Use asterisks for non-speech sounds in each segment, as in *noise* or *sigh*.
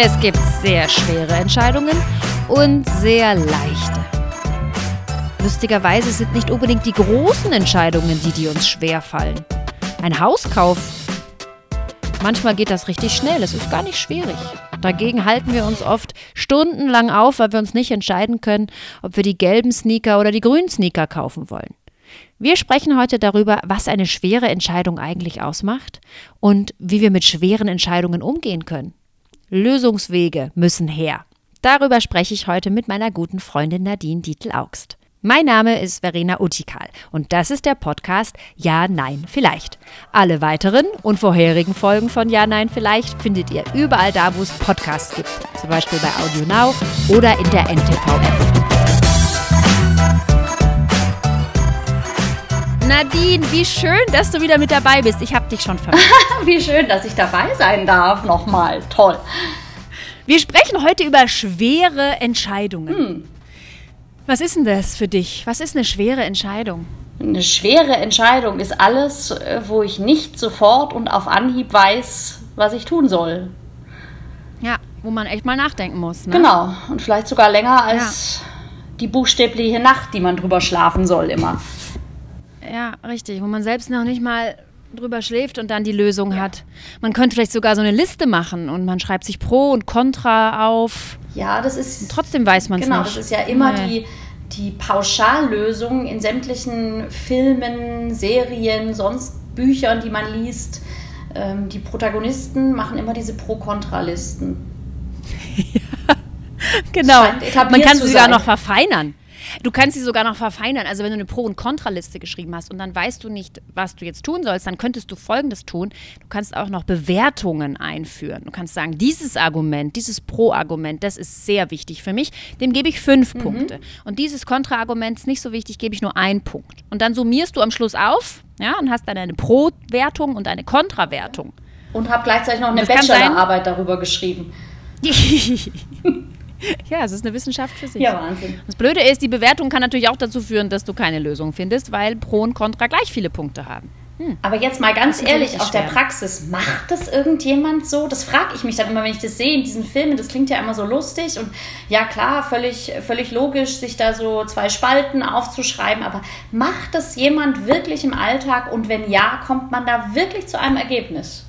Es gibt sehr schwere Entscheidungen und sehr leichte. Lustigerweise sind nicht unbedingt die großen Entscheidungen die, die uns schwer fallen. Ein Hauskauf. Manchmal geht das richtig schnell, es ist gar nicht schwierig. Dagegen halten wir uns oft stundenlang auf, weil wir uns nicht entscheiden können, ob wir die gelben Sneaker oder die grünen Sneaker kaufen wollen. Wir sprechen heute darüber, was eine schwere Entscheidung eigentlich ausmacht und wie wir mit schweren Entscheidungen umgehen können. Lösungswege müssen her. Darüber spreche ich heute mit meiner guten Freundin Nadine Dietl-Augst. Mein Name ist Verena Utikal und das ist der Podcast Ja, Nein, Vielleicht. Alle weiteren und vorherigen Folgen von Ja, Nein, Vielleicht findet ihr überall da, wo es Podcasts gibt. Zum Beispiel bei Audio Now oder in der NTV-App. Nadine, wie schön, dass du wieder mit dabei bist. Ich habe dich schon vermisst. *laughs* wie schön, dass ich dabei sein darf. Nochmal. Toll. Wir sprechen heute über schwere Entscheidungen. Hm. Was ist denn das für dich? Was ist eine schwere Entscheidung? Eine schwere Entscheidung ist alles, äh, wo ich nicht sofort und auf Anhieb weiß, was ich tun soll. Ja, wo man echt mal nachdenken muss. Ne? Genau. Und vielleicht sogar länger als ja. die buchstäbliche Nacht, die man drüber schlafen soll immer. Ja, richtig. Wo man selbst noch nicht mal drüber schläft und dann die Lösung ja. hat. Man könnte vielleicht sogar so eine Liste machen und man schreibt sich Pro und Contra auf. Ja, das ist. Und trotzdem weiß man es genau, nicht. Genau, das ist ja immer nee. die, die Pauschallösung in sämtlichen Filmen, Serien, sonst Büchern, die man liest. Ähm, die Protagonisten machen immer diese Pro-Kontra-Listen. *laughs* ja, genau. Man kann sie sogar noch verfeinern. Du kannst sie sogar noch verfeinern. Also wenn du eine Pro- und Kontraliste geschrieben hast und dann weißt du nicht, was du jetzt tun sollst, dann könntest du Folgendes tun. Du kannst auch noch Bewertungen einführen. Du kannst sagen, dieses Argument, dieses Pro-Argument, das ist sehr wichtig für mich. Dem gebe ich fünf mhm. Punkte. Und dieses Kontra-Argument ist nicht so wichtig, gebe ich nur einen Punkt. Und dann summierst du am Schluss auf ja, und hast dann eine Pro-Wertung und eine Kontra-Wertung. Und habe gleichzeitig noch eine Bachelorarbeit darüber geschrieben. *laughs* *laughs* Ja, es ist eine Wissenschaft für sich. Ja, Wahnsinn. Das Blöde ist, die Bewertung kann natürlich auch dazu führen, dass du keine Lösung findest, weil Pro und Contra gleich viele Punkte haben. Hm. Aber jetzt mal ganz ehrlich, aus der Praxis, macht das irgendjemand so? Das frage ich mich dann immer, wenn ich das sehe in diesen Filmen. Das klingt ja immer so lustig und ja klar, völlig, völlig logisch, sich da so zwei Spalten aufzuschreiben. Aber macht das jemand wirklich im Alltag? Und wenn ja, kommt man da wirklich zu einem Ergebnis?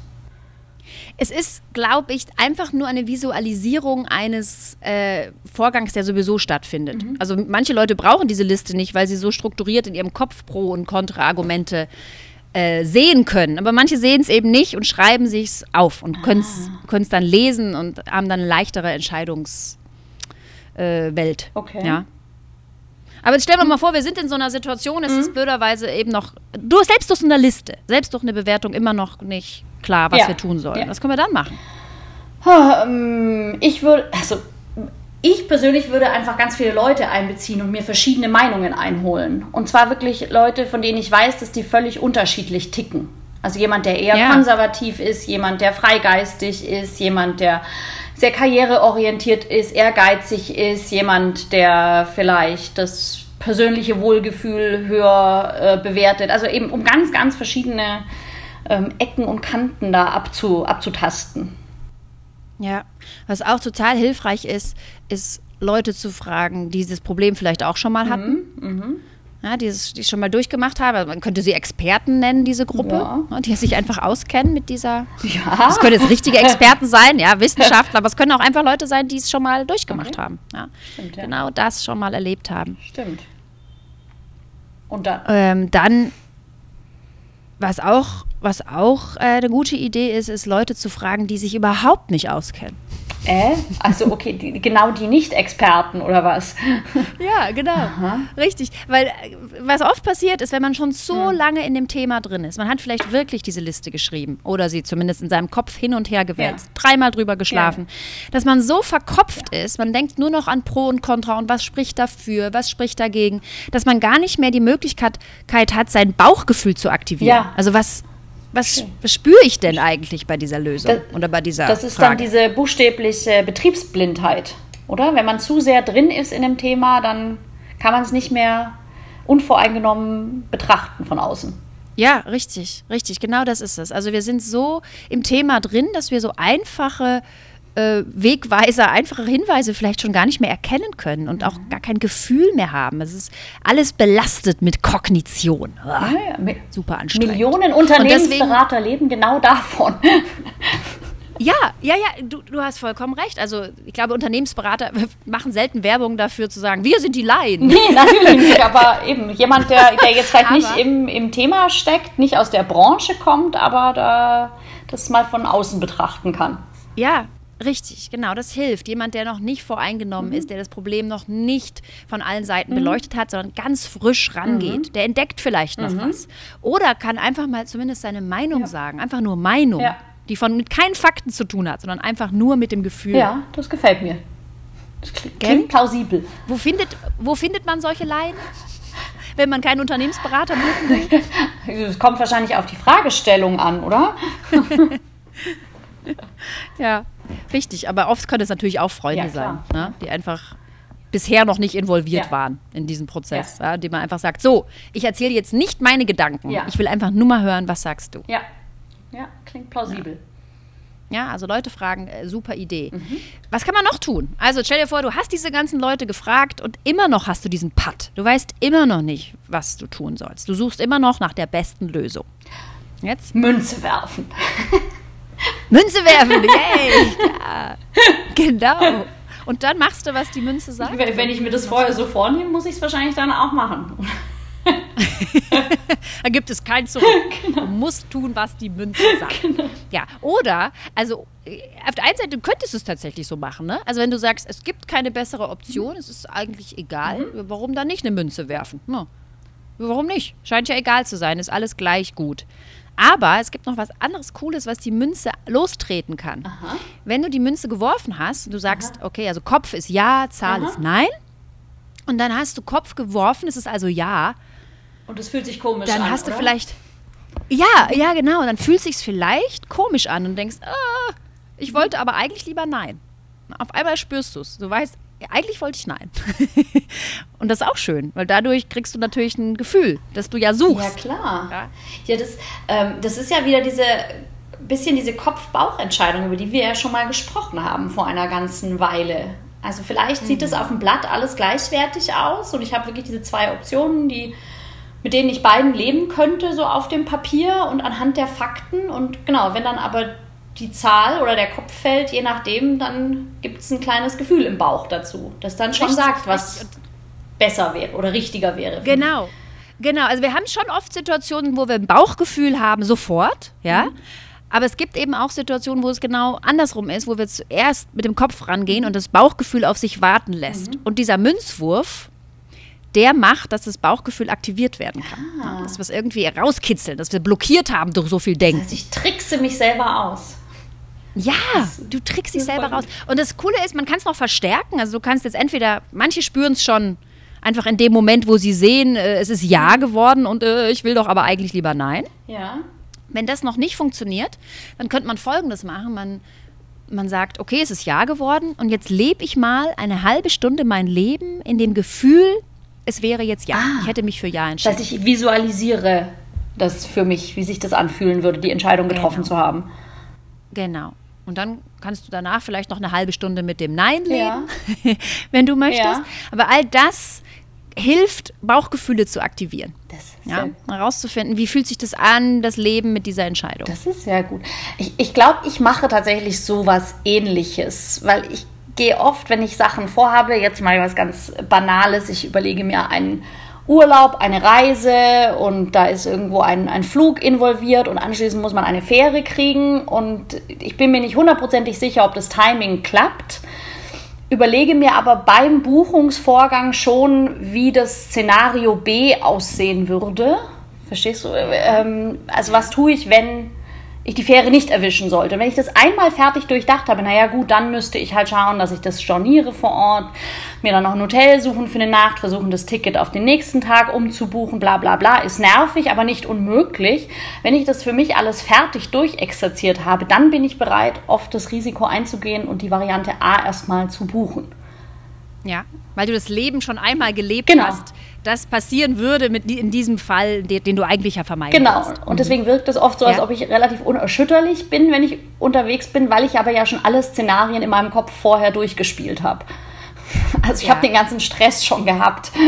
Es ist, glaube ich, einfach nur eine Visualisierung eines äh, Vorgangs, der sowieso stattfindet. Mhm. Also manche Leute brauchen diese Liste nicht, weil sie so strukturiert in ihrem Kopf Pro- und Kontra-Argumente äh, sehen können. Aber manche sehen es eben nicht und schreiben sich es auf und können es ah. dann lesen und haben dann eine leichtere Entscheidungswelt. Äh, okay. Ja. Aber jetzt stellen wir mal vor, wir sind in so einer Situation, es mhm. ist blöderweise eben noch, du selbst durch eine Liste, selbst durch eine Bewertung immer noch nicht klar, was ja. wir tun sollen. Ja. Was können wir dann machen? Ähm, ich würde, also ich persönlich würde einfach ganz viele Leute einbeziehen und mir verschiedene Meinungen einholen. Und zwar wirklich Leute, von denen ich weiß, dass die völlig unterschiedlich ticken. Also jemand, der eher ja. konservativ ist, jemand, der freigeistig ist, jemand, der sehr karriereorientiert ist, ehrgeizig ist, jemand, der vielleicht das persönliche Wohlgefühl höher äh, bewertet. Also eben um ganz, ganz verschiedene ähm, Ecken und Kanten da abzu, abzutasten. Ja, was auch total hilfreich ist, ist Leute zu fragen, die dieses Problem vielleicht auch schon mal mhm, hatten. Mhm, ja, die es schon mal durchgemacht haben. Man könnte sie Experten nennen, diese Gruppe, ja. die sich einfach auskennen mit dieser. Ja. Das können jetzt richtige *laughs* Experten sein, ja, Wissenschaftler, aber es können auch einfach Leute sein, die es schon mal durchgemacht okay. haben. Ja. Stimmt, ja. Genau das schon mal erlebt haben. Stimmt. Und dann? Ähm, dann, was auch was auch äh, eine gute Idee ist, ist Leute zu fragen, die sich überhaupt nicht auskennen. Äh? Also okay, die, genau die Nicht-Experten oder was? Ja, genau. Aha. Richtig. Weil äh, was oft passiert ist, wenn man schon so hm. lange in dem Thema drin ist, man hat vielleicht wirklich diese Liste geschrieben oder sie zumindest in seinem Kopf hin und her gewälzt, ja. dreimal drüber geschlafen, ja. dass man so verkopft ja. ist, man denkt nur noch an Pro und Contra und was spricht dafür, was spricht dagegen, dass man gar nicht mehr die Möglichkeit hat, sein Bauchgefühl zu aktivieren. Also was was, was spüre ich denn eigentlich bei dieser Lösung das, oder bei dieser Das ist Frage? dann diese buchstäbliche Betriebsblindheit, oder? Wenn man zu sehr drin ist in dem Thema, dann kann man es nicht mehr unvoreingenommen betrachten von außen. Ja, richtig, richtig, genau das ist es. Also wir sind so im Thema drin, dass wir so einfache äh, Wegweiser, einfache Hinweise vielleicht schon gar nicht mehr erkennen können und auch gar kein Gefühl mehr haben. Es ist alles belastet mit Kognition. Ah, ja, super anstrengend. Millionen Unternehmensberater leben genau davon. *laughs* Ja, ja, ja, du, du hast vollkommen recht. Also ich glaube, Unternehmensberater *laughs* machen selten Werbung dafür zu sagen, wir sind die Laien. Nee, natürlich nicht. Aber eben jemand, der, der jetzt vielleicht nicht im, im Thema steckt, nicht aus der Branche kommt, aber da das mal von außen betrachten kann. Ja, Richtig, genau, das hilft. Jemand, der noch nicht voreingenommen mhm. ist, der das Problem noch nicht von allen Seiten mhm. beleuchtet hat, sondern ganz frisch rangeht, mhm. der entdeckt vielleicht noch mhm. was. Oder kann einfach mal zumindest seine Meinung ja. sagen, einfach nur Meinung. Ja die von mit keinen Fakten zu tun hat, sondern einfach nur mit dem Gefühl. Ja, das gefällt mir. Das klingt, klingt plausibel. Wo findet, wo findet man solche Laien? Wenn man keinen Unternehmensberater will? *laughs* Es kommt wahrscheinlich auf die Fragestellung an, oder? *laughs* ja, richtig. Aber oft können es natürlich auch Freunde ja, sein, ne? die einfach bisher noch nicht involviert ja. waren in diesem Prozess. Ja. Die man einfach sagt, so, ich erzähle jetzt nicht meine Gedanken. Ich will einfach nur mal hören, was sagst du. Ja, ja, klingt plausibel. Ja, also Leute fragen, äh, super Idee. Mhm. Was kann man noch tun? Also stell dir vor, du hast diese ganzen Leute gefragt und immer noch hast du diesen Putt. Du weißt immer noch nicht, was du tun sollst. Du suchst immer noch nach der besten Lösung. Jetzt? Münze werfen. *laughs* Münze werfen, *laughs* yay! Ja, genau. Und dann machst du, was die Münze sagt. Wenn ich mir das vorher so vornehme, muss ich es wahrscheinlich dann auch machen. *laughs* da gibt es kein Zurück. *laughs* Genau. Du musst tun, was die Münze sagt. Genau. Ja, oder, also auf der einen Seite könntest du es tatsächlich so machen, ne? Also wenn du sagst, es gibt keine bessere Option, es ist eigentlich egal, mhm. warum dann nicht eine Münze werfen? Ja. Warum nicht? Scheint ja egal zu sein, ist alles gleich gut. Aber es gibt noch was anderes Cooles, was die Münze lostreten kann. Aha. Wenn du die Münze geworfen hast, du sagst, Aha. okay, also Kopf ist ja, Zahl Aha. ist nein. Und dann hast du Kopf geworfen, es ist also ja. Und es fühlt sich komisch dann an. Dann hast du oder? vielleicht. Ja, ja, genau. Dann fühlt es sich vielleicht komisch an und denkst, ah, ich wollte aber eigentlich lieber nein. Auf einmal spürst du es. Du weißt, eigentlich wollte ich nein. *laughs* und das ist auch schön, weil dadurch kriegst du natürlich ein Gefühl, dass du ja suchst. Ja, klar. Ja, ja das, ähm, das ist ja wieder diese bisschen diese Kopf-Bauch-Entscheidung, über die wir ja schon mal gesprochen haben vor einer ganzen Weile. Also vielleicht mhm. sieht es auf dem Blatt alles gleichwertig aus und ich habe wirklich diese zwei Optionen, die mit denen ich beiden leben könnte, so auf dem Papier und anhand der Fakten. Und genau, wenn dann aber die Zahl oder der Kopf fällt, je nachdem, dann gibt es ein kleines Gefühl im Bauch dazu, das dann schon richtig, sagt, was besser wäre oder richtiger wäre. Genau. Genau, also wir haben schon oft Situationen, wo wir ein Bauchgefühl haben, sofort, ja. Mhm. Aber es gibt eben auch Situationen, wo es genau andersrum ist, wo wir zuerst mit dem Kopf rangehen und das Bauchgefühl auf sich warten lässt. Mhm. Und dieser Münzwurf, der macht, dass das Bauchgefühl aktiviert werden kann. Ah. Dass wir es irgendwie rauskitzeln, dass wir blockiert haben durch so viel Denken. Das heißt, ich trickse mich selber aus. Ja, du trickst dich selber raus. Und das Coole ist, man kann es noch verstärken. Also du kannst jetzt entweder, manche spüren es schon einfach in dem Moment, wo sie sehen, äh, es ist Ja geworden und äh, ich will doch aber eigentlich lieber Nein. Ja. Wenn das noch nicht funktioniert, dann könnte man Folgendes machen. Man, man sagt, okay, es ist Ja geworden und jetzt lebe ich mal eine halbe Stunde mein Leben in dem Gefühl, es wäre jetzt ja. Ah, ich hätte mich für ja entschieden. Das heißt, ich visualisiere das für mich, wie sich das anfühlen würde, die Entscheidung getroffen genau. zu haben. Genau. Und dann kannst du danach vielleicht noch eine halbe Stunde mit dem Nein leben, ja. *laughs* wenn du möchtest. Ja. Aber all das hilft, Bauchgefühle zu aktivieren. Das ja, herauszufinden, wie fühlt sich das an, das Leben mit dieser Entscheidung. Das ist sehr gut. Ich, ich glaube, ich mache tatsächlich so was Ähnliches, weil ich gehe oft, wenn ich Sachen vorhabe, jetzt mal was ganz Banales, ich überlege mir einen Urlaub, eine Reise und da ist irgendwo ein, ein Flug involviert und anschließend muss man eine Fähre kriegen und ich bin mir nicht hundertprozentig sicher, ob das Timing klappt. Überlege mir aber beim Buchungsvorgang schon, wie das Szenario B aussehen würde. Verstehst du? Ähm, also was tue ich, wenn ich die Fähre nicht erwischen sollte. Und wenn ich das einmal fertig durchdacht habe, naja gut, dann müsste ich halt schauen, dass ich das storniere vor Ort, mir dann noch ein Hotel suchen für eine Nacht, versuchen das Ticket auf den nächsten Tag umzubuchen, bla bla bla. Ist nervig, aber nicht unmöglich. Wenn ich das für mich alles fertig durchexerziert habe, dann bin ich bereit, oft das Risiko einzugehen und die Variante A erstmal zu buchen. Ja, weil du das Leben schon einmal gelebt genau. hast das passieren würde mit, in diesem Fall, den, du eigentlich ja vermeiden Genau. willst. Und deswegen wirkt es oft so, als Ja. ob ich relativ unerschütterlich bin, wenn ich unterwegs bin, weil ich aber ja schon alle Szenarien in meinem Kopf vorher durchgespielt habe. *laughs* Also ich Ja. habe den ganzen Stress schon gehabt. *laughs*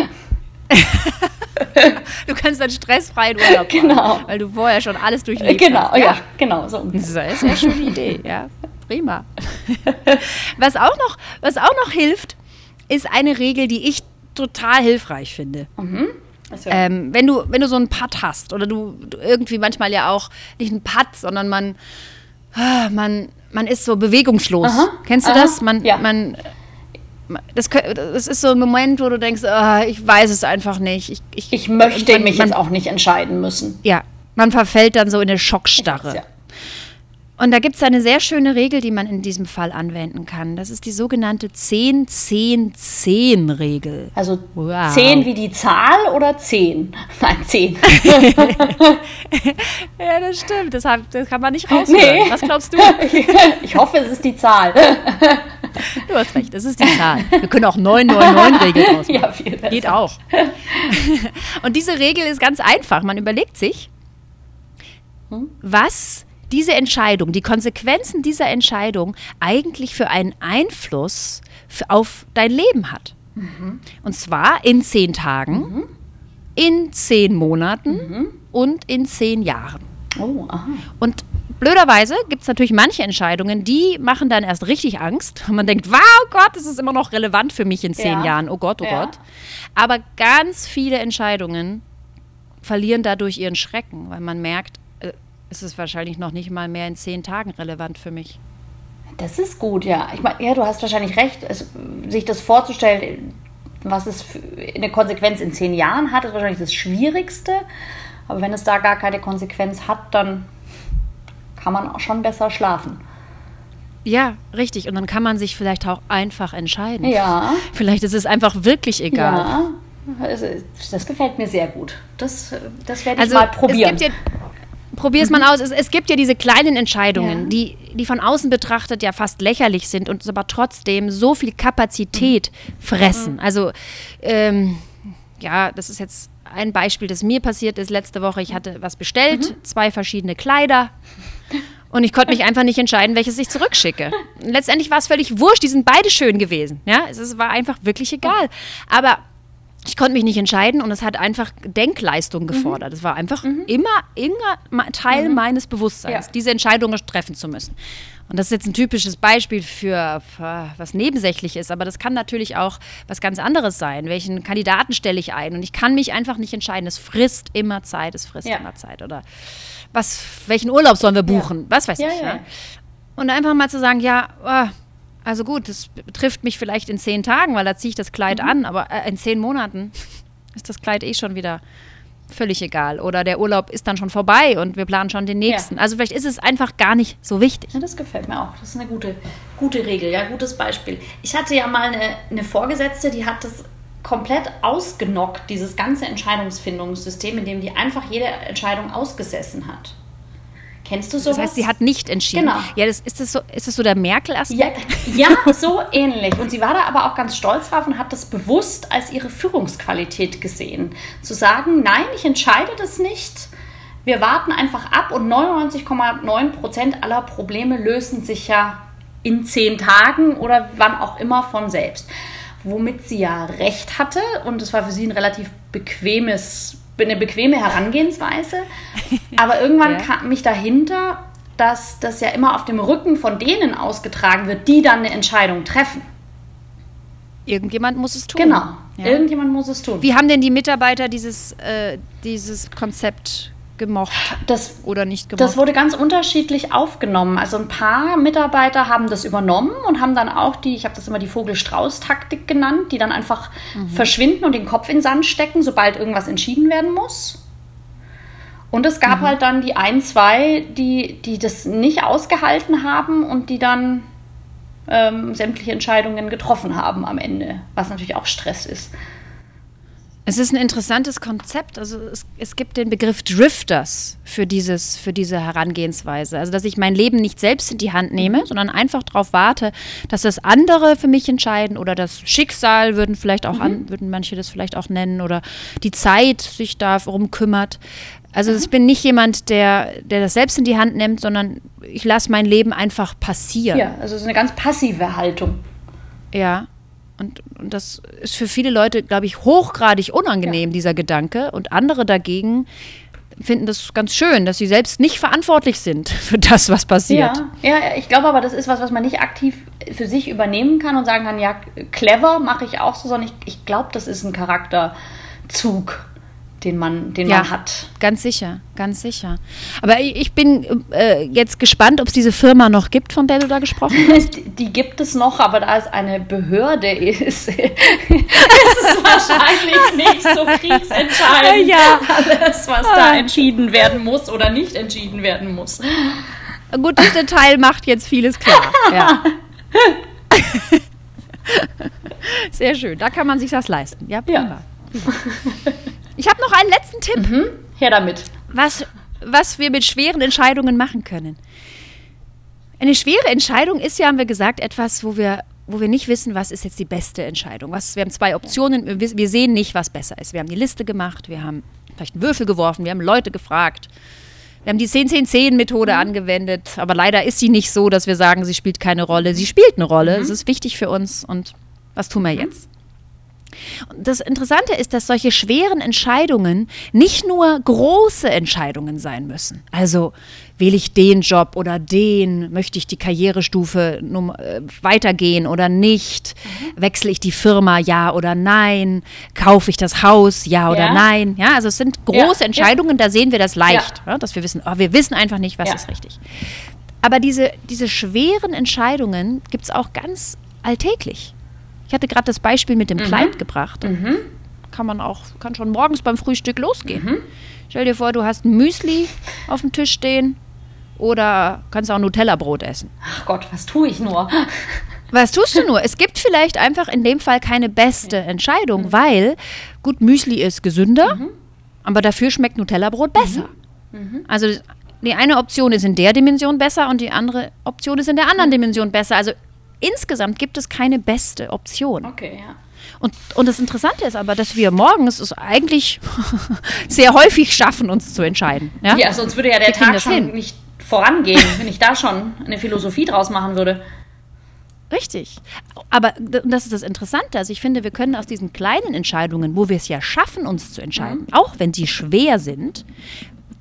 Du kannst dann stressfreien Urlaub machen, Genau. weil du vorher schon alles durchlebt Genau, hast. ja, genau so. Das ist eine sehr schöne Idee, ja. Prima. *laughs* Was auch noch, was auch noch hilft, ist eine Regel, die ich total hilfreich finde. Also, Ähm, wenn, du, wenn du so einen Putt hast oder du, du irgendwie manchmal ja auch nicht einen Putt, sondern man, ah, man, man ist so bewegungslos. Aha, Kennst du aha, das? Man, ja. man, das, das ist so ein Moment, wo du denkst, ah, ich weiß es einfach nicht. Ich, ich, ich möchte man, mich man, jetzt auch nicht entscheiden müssen. Ja, man verfällt dann so in eine Schockstarre. Ja. Und da gibt es eine sehr schöne Regel, die man in diesem Fall anwenden kann. Das ist die sogenannte 10-10-10-Regel. Also Wow. 10 wie die Zahl oder 10? *laughs* Nein, 10. *laughs* Ja, das stimmt. Das, das kann man nicht raushören. Nee. Was glaubst du? *laughs* ich hoffe, es ist die Zahl. Du hast recht, das ist die Zahl. Wir können auch 999-Regel draus machen. ja, viel besser. Geht auch. Und diese Regel ist ganz einfach. Man überlegt sich, was diese Entscheidung, die Konsequenzen dieser Entscheidung eigentlich für einen Einfluss auf dein Leben hat. Und zwar in zehn Tagen, in zehn Monaten und in zehn Jahren. Oh, aha. Und blöderweise gibt es natürlich manche Entscheidungen, die machen dann erst richtig Angst. Und man denkt, wow Gott, das ist immer noch relevant für mich in zehn Ja. Jahren. Oh Gott, oh Ja. Gott. Aber ganz viele Entscheidungen verlieren dadurch ihren Schrecken, weil man merkt, äh, es ist wahrscheinlich noch nicht mal mehr in zehn Tagen relevant für mich. Das ist gut, ja. Ich meine, ja, du hast wahrscheinlich recht, es, sich das vorzustellen, was es für eine Konsequenz in zehn Jahren hat, ist wahrscheinlich das Schwierigste. Aber wenn es da gar keine Konsequenz hat, dann kann man auch schon besser schlafen. Ja, richtig. Und dann kann man sich vielleicht auch einfach entscheiden. Ja, *laughs* Vielleicht ist es einfach wirklich egal. ja. Also, das gefällt mir sehr gut. Das, das werde ich Also mal probieren. es gibt ja, probier es mal aus. Es, es gibt ja diese kleinen Entscheidungen, Ja. die, die von außen betrachtet ja fast lächerlich sind und aber trotzdem so viel Kapazität fressen. Also ähm, ja, das ist jetzt ein Beispiel, das mir passiert ist letzte Woche. Ich hatte was bestellt, zwei verschiedene Kleider. Und ich konnte mich einfach nicht entscheiden, welches ich zurückschicke. Letztendlich war es völlig wurscht, die sind beide schön gewesen. Ja, es war einfach wirklich egal. Aber ich konnte mich nicht entscheiden und es hat einfach Denkleistung gefordert. Es war einfach immer, immer ma- Teil meines Bewusstseins, Ja. diese Entscheidung treffen zu müssen. Und das ist jetzt ein typisches Beispiel für, für was nebensächlich ist, aber das kann natürlich auch was ganz anderes sein. Welchen Kandidaten stelle ich ein? Und ich kann mich einfach nicht entscheiden. Es frisst immer Zeit, es frisst Ja. immer Zeit. Oder was, welchen Urlaub sollen wir buchen? Was weiß Ja, ich. ja, Ja. ja. Und einfach mal zu sagen, ja, ah, also gut, das betrifft mich vielleicht in zehn Tagen, weil da ziehe ich das Kleid an, aber äh, in zehn Monaten ist das Kleid eh schon wieder völlig egal. Oder der Urlaub ist dann schon vorbei und wir planen schon den nächsten. Also vielleicht ist es einfach gar nicht so wichtig. Ja, das gefällt mir auch. Das ist eine gute, gute Regel, ja, gutes Beispiel. Ich hatte ja mal eine, eine Vorgesetzte, die hat das komplett ausgenockt, dieses ganze Entscheidungsfindungssystem, in dem die einfach jede Entscheidung ausgesessen hat. Kennst du sowas? Das heißt, sie hat nicht entschieden. Genau. Ja, das, ist, das so, ist das so der Merkel-Aspekt? Ja, ja, so ähnlich. Und sie war da aber auch ganz stolz drauf und hat das bewusst als ihre Führungsqualität gesehen. Zu sagen, nein, ich entscheide das nicht. Wir warten einfach ab und 99,9 Prozent aller Probleme lösen sich ja in zehn Tagen oder wann auch immer von selbst. Womit sie ja recht hatte und es war für sie ein relativ bequemes, eine bequeme Herangehensweise. Aber irgendwann *laughs* Ja. kam mich dahinter, dass das ja immer auf dem Rücken von denen ausgetragen wird, die dann eine Entscheidung treffen. Irgendjemand muss es tun. Genau. Ja. Irgendjemand muss es tun. Wie haben denn die Mitarbeiter dieses, äh, dieses Konzept gemocht Das, oder nicht gemocht? das wurde ganz unterschiedlich aufgenommen. Also ein paar Mitarbeiter haben das übernommen und haben dann auch die, ich habe das immer die Vogel-Strauß-Taktik genannt, die dann einfach verschwinden und den Kopf in den Sand stecken, sobald irgendwas entschieden werden muss. Und es gab halt dann die ein, zwei, die, die das nicht ausgehalten haben und die dann ähm, sämtliche Entscheidungen getroffen haben am Ende, was natürlich auch Stress ist. Es ist ein interessantes Konzept. Also es, es, gibt den Begriff Drifters für, dieses, für diese Herangehensweise. Also dass ich mein Leben nicht selbst in die Hand nehme, sondern einfach darauf warte, dass das andere für mich entscheiden oder das Schicksal würden vielleicht auch mhm. an, würden manche das vielleicht auch nennen oder die Zeit sich darum kümmert. Also mhm. ich bin nicht jemand, der, der das selbst in die Hand nimmt, sondern ich lasse mein Leben einfach passieren. Ja, also es ist eine ganz passive Haltung. Ja. Und, und das ist für viele Leute, glaube ich, hochgradig unangenehm, ja. dieser Gedanke. Und andere dagegen finden das ganz schön, dass sie selbst nicht verantwortlich sind *laughs* für das, was passiert. Ja, ja ich glaube aber, das ist was, was man nicht aktiv für sich übernehmen kann und sagen kann, ja, clever mache ich auch so, sondern ich, ich glaube, das ist ein Charakterzug den man, den ja, man hat. Ganz sicher, ganz sicher. Aber ich bin äh, jetzt gespannt, ob es diese Firma noch gibt, von der du da gesprochen *laughs* hast. die, gibt es noch, aber da es eine Behörde ist, *laughs* ist es wahrscheinlich nicht so kriegsentscheidend, ja. alles, was da ah. entschieden werden muss oder nicht entschieden werden muss. Gut, das Detail macht jetzt vieles klar. *laughs* Ja. Sehr schön, da kann man sich das leisten. Ja, prima. Ja. Ich habe noch einen letzten Tipp. Mhm. Her damit. Was, was wir mit schweren Entscheidungen machen können. Eine schwere Entscheidung ist ja, haben wir gesagt, etwas, wo wir, wo wir nicht wissen, was ist jetzt die beste Entscheidung. Was, wir haben zwei Optionen, wir, sehen nicht, was besser ist. Wir haben die Liste gemacht, wir haben vielleicht einen Würfel geworfen, wir haben Leute gefragt. Wir haben die 10-10-10-Methode mhm. angewendet, aber leider ist sie nicht so, dass wir sagen, sie spielt keine Rolle. Sie spielt eine Rolle, es mhm. ist wichtig für uns und was tun wir mhm. jetzt? Das Interessante ist, dass solche schweren Entscheidungen nicht nur große Entscheidungen sein müssen. Also wähle ich den Job oder den, möchte ich die Karrierestufe äh, weitergehen oder nicht, mhm. wechsle ich die Firma, ja oder nein, kaufe ich das Haus, ja, ja. oder nein. Ja, also es sind große ja. Entscheidungen, da sehen wir das leicht, ja. dass wir wissen, oh, wir wissen einfach nicht, was ist richtig. Aber diese, diese schweren Entscheidungen gibt es auch ganz alltäglich. Ich hatte gerade das Beispiel mit dem mhm. Kleid gebracht. Mhm. Kann man auch, kann schon morgens beim Frühstück losgehen. Mhm. Stell dir vor, du hast ein Müsli auf dem Tisch stehen oder kannst auch Nutella-Brot essen. Ach Gott, was tue ich nur? *laughs* Was tust du nur? Es gibt vielleicht einfach in dem Fall keine beste Entscheidung, mhm. weil, gut, Müsli ist gesünder, mhm. aber dafür schmeckt Nutella-Brot besser. Mhm. Also die eine Option ist in der Dimension besser und die andere Option ist in der anderen Dimension besser. Also insgesamt gibt es keine beste Option. Okay, ja. Und, und das Interessante ist aber, dass wir morgens es eigentlich *laughs* sehr häufig schaffen, uns zu entscheiden. Ja, ja sonst würde ja der wir Tag schon hin. nicht vorangehen, wenn ich da schon eine Philosophie draus machen würde. Richtig. Aber das ist das Interessante. Also ich finde, wir können aus diesen kleinen Entscheidungen, wo wir es ja schaffen, uns zu entscheiden, mhm. auch wenn sie schwer sind,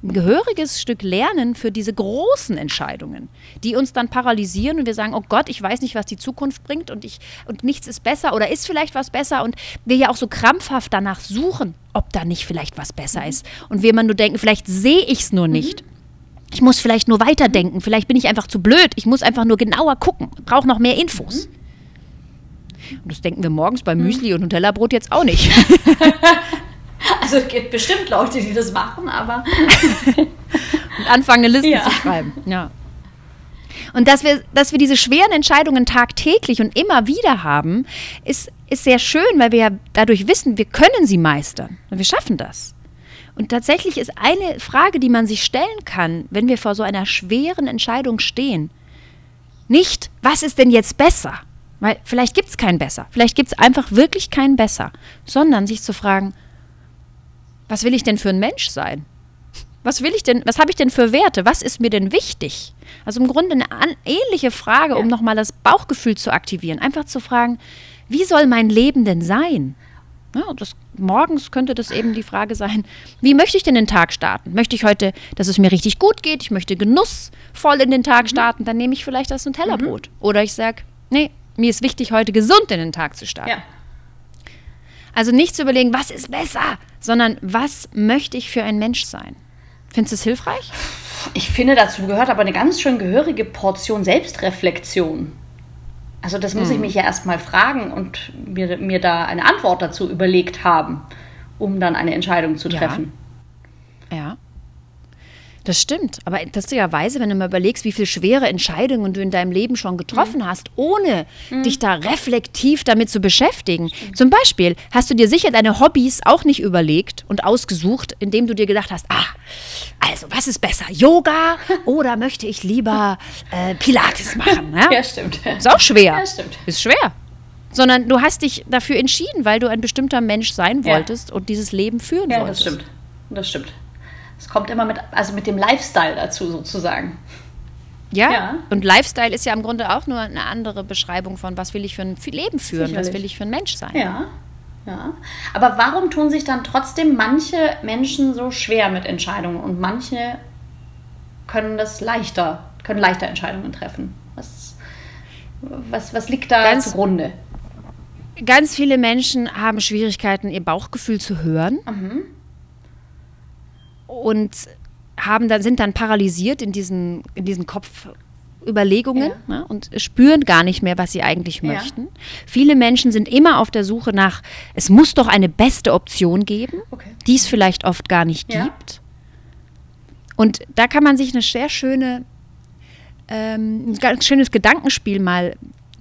ein gehöriges Stück lernen für diese großen Entscheidungen, die uns dann paralysieren und wir sagen, oh Gott, ich weiß nicht, was die Zukunft bringt und, ich, und nichts ist besser oder ist vielleicht was besser und wir ja auch so krampfhaft danach suchen, ob da nicht vielleicht was besser ist. Und wir immer nur denken, vielleicht sehe ich es nur mhm. nicht. Ich muss vielleicht nur weiterdenken, vielleicht bin ich einfach zu blöd, ich muss einfach nur genauer gucken, brauche noch mehr Infos. Mhm. Und das denken wir morgens beim Müsli und Nutella-Brot jetzt auch nicht. *laughs* *laughs* Also es gibt bestimmt Leute, die das machen, aber. und *laughs* anfangen, eine Liste ja. zu schreiben. Ja. Und dass wir, dass wir diese schweren Entscheidungen tagtäglich und immer wieder haben, ist, ist sehr schön, weil wir ja dadurch wissen, wir können sie meistern. Und wir schaffen das. Und tatsächlich ist eine Frage, die man sich stellen kann, wenn wir vor so einer schweren Entscheidung stehen, nicht, was ist denn jetzt besser? Weil vielleicht gibt es kein besser. Vielleicht gibt es einfach wirklich kein besser. Sondern sich zu fragen, was will ich denn für ein Mensch sein? Was will ich denn, was habe ich denn für Werte? Was ist mir denn wichtig? Also im Grunde eine an, ähnliche Frage, um nochmal das Bauchgefühl zu aktivieren. Einfach zu fragen, wie soll mein Leben denn sein? Ja, das, morgens könnte das eben die Frage sein, wie möchte ich denn den Tag starten? Möchte ich heute, dass es mir richtig gut geht? Ich möchte genussvoll in den Tag mhm. starten? Dann nehme ich vielleicht das Nutella-Brot. Mhm. Oder ich sage, nee, mir ist wichtig, heute gesund in den Tag zu starten. Ja. Also nicht zu überlegen, was ist besser, sondern was möchte ich für ein Mensch sein? Findest du es hilfreich? Ich finde, dazu gehört aber eine ganz schön gehörige Portion Selbstreflexion. Also das muss hm. ich mich ja erstmal fragen und mir, mir da eine Antwort dazu überlegt haben, um dann eine Entscheidung zu treffen. Ja. ja. Das stimmt. Aber lustigerweise, wenn du mal überlegst, wie viele schwere Entscheidungen du in deinem Leben schon getroffen hast, ohne dich da reflektiv damit zu beschäftigen. Zum Beispiel hast du dir sicher deine Hobbys auch nicht überlegt und ausgesucht, indem du dir gedacht hast, ah, also was ist besser, Yoga *laughs* oder möchte ich lieber äh, Pilates machen? Ja? Ja, stimmt. Ist auch schwer. Ja, stimmt. Ist schwer. Sondern du hast dich dafür entschieden, weil du ein bestimmter Mensch sein Ja. wolltest und dieses Leben führen Ja, wolltest. das stimmt. Das stimmt. Es kommt immer mit, also mit dem Lifestyle dazu sozusagen. Ja? Ja. Und Lifestyle ist ja im Grunde auch nur eine andere Beschreibung von, was will ich für ein Leben führen, was Sicherlich. will ich für ein Mensch sein. Ja. Ja. Aber warum tun sich dann trotzdem manche Menschen so schwer mit Entscheidungen und manche können das leichter, können leichter Entscheidungen treffen? Was, was, was liegt da Ganz- zugrunde? Ganz viele Menschen haben Schwierigkeiten, ihr Bauchgefühl zu hören. Mhm. Und haben dann, sind dann paralysiert in diesen, in diesen Kopfüberlegungen Ja. ne, und spüren gar nicht mehr, was sie eigentlich Ja. möchten. Viele Menschen sind immer auf der Suche nach, es muss doch eine beste Option geben, Okay. die es vielleicht oft gar nicht Ja. gibt. Und da kann man sich eine sehr schöne, ähm, ein ganz schönes Gedankenspiel mal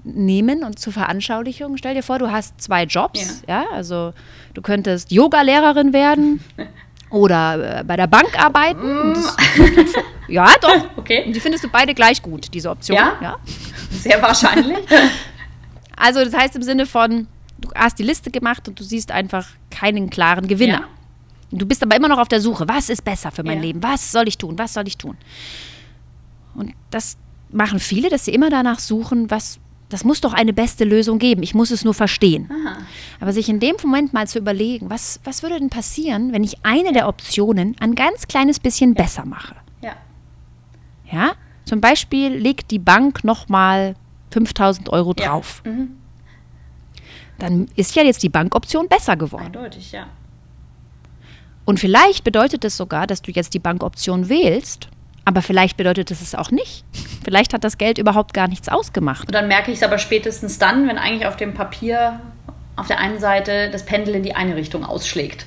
nehmen und zur Veranschaulichung. Stell dir vor, du hast zwei Jobs, ja, also du könntest Yoga-Lehrerin werden *laughs* oder äh, bei der Bank arbeiten. Und das, *laughs* ja, doch. Und Okay. die findest du beide gleich gut, diese Option. Ja? ja. Sehr wahrscheinlich. *laughs* Also das heißt im Sinne von, du hast die Liste gemacht und du siehst einfach keinen klaren Gewinner. Ja. Du bist aber immer noch auf der Suche. Was ist besser für mein Ja. Leben? Was soll ich tun? Was soll ich tun? Und das machen viele, dass sie immer danach suchen, was, das muss doch eine beste Lösung geben. Ich muss es nur verstehen. Aha. Aber sich in dem Moment mal zu überlegen, was, was würde denn passieren, wenn ich eine der Optionen ein ganz kleines bisschen besser mache? Ja. Ja? Zum Beispiel legt die Bank nochmal 5000 Euro Ja. drauf. Mhm. Dann ist ja jetzt die Bankoption besser geworden. Eindeutig, ja. Und vielleicht bedeutet es sogar, dass du jetzt die Bankoption wählst, aber vielleicht bedeutet es es auch nicht. Vielleicht hat das Geld überhaupt gar nichts ausgemacht. Und dann merke ich es aber spätestens dann, wenn eigentlich auf dem Papier auf der einen Seite das Pendel in die eine Richtung ausschlägt.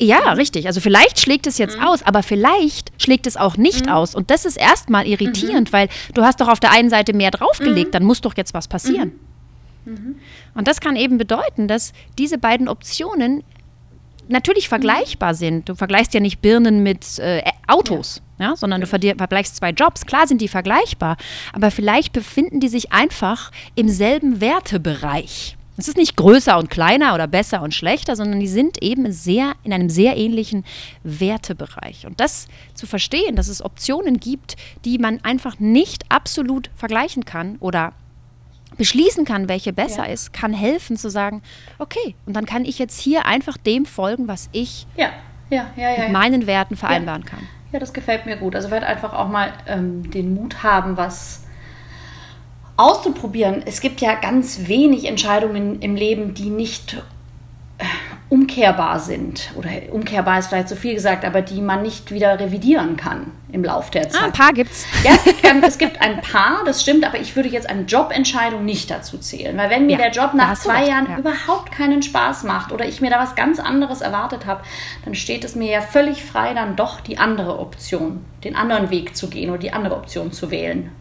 Ja, richtig. Also vielleicht schlägt es jetzt aus, aber vielleicht schlägt es auch nicht aus. Und das ist erstmal irritierend, weil du hast doch auf der einen Seite mehr draufgelegt, dann muss doch jetzt was passieren. Und das kann eben bedeuten, dass diese beiden Optionen natürlich vergleichbar sind. Du vergleichst ja nicht Birnen mit äh, Autos, ja. sondern du verdi- vergleichst zwei Jobs. Klar sind die vergleichbar, aber vielleicht befinden die sich einfach im selben Wertebereich. Es ist nicht größer und kleiner oder besser und schlechter, sondern die sind eben sehr in einem sehr ähnlichen Wertebereich. Und das zu verstehen, dass es Optionen gibt, die man einfach nicht absolut vergleichen kann oder beschließen kann, welche besser Ja. ist, kann helfen zu sagen, okay, und dann kann ich jetzt hier einfach dem folgen, was ich Ja, ja, mit meinen Werten vereinbaren kann. Ja, das gefällt mir gut. Also werde einfach auch mal ähm, den Mut haben, was auszuprobieren. Es gibt ja ganz wenig Entscheidungen im Leben, die nicht äh, umkehrbar sind. Oder umkehrbar ist vielleicht zu viel gesagt, aber die man nicht wieder revidieren kann im Lauf der Ah, Zeit. ein paar gibt's. *laughs* Ja, es gibt, ähm, es gibt ein paar, das stimmt, aber ich würde jetzt eine Jobentscheidung nicht dazu zählen. Weil wenn mir Ja, der Job nach zwei Jahren ja. überhaupt keinen Spaß macht oder ich mir da was ganz anderes erwartet habe, dann steht es mir ja völlig frei, dann doch die andere Option, den anderen Weg zu gehen oder die andere Option zu wählen.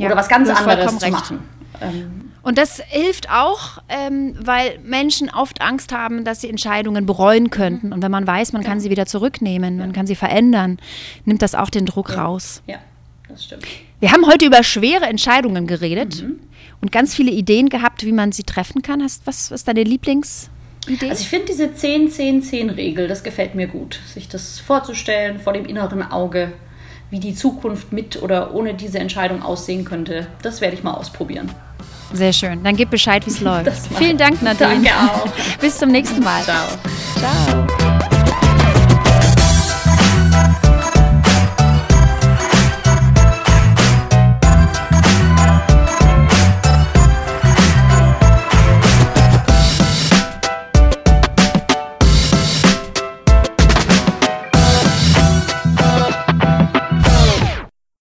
Ja, oder was ganz anderes zu machen. Ähm, Und das hilft auch, ähm, weil Menschen oft Angst haben, dass sie Entscheidungen bereuen könnten. Und wenn man weiß, man kann sie wieder zurücknehmen, man kann sie verändern, nimmt das auch den Druck raus. ja, das stimmt. Wir haben heute über schwere Entscheidungen geredet Mhm. und ganz viele Ideen gehabt, wie man sie treffen kann. Hast, was was ist deine Lieblingsidee? Also ich finde diese 10-10-10-Regel, das gefällt mir gut. Sich das vorzustellen vor dem inneren Auge, wie die Zukunft mit oder ohne diese Entscheidung aussehen könnte, das werde ich mal ausprobieren. Sehr schön. Dann gib Bescheid, wie es *laughs* läuft. Vielen. Dank, Nadine. Danke auch. *laughs* Bis zum nächsten Mal. Ciao. Ciao.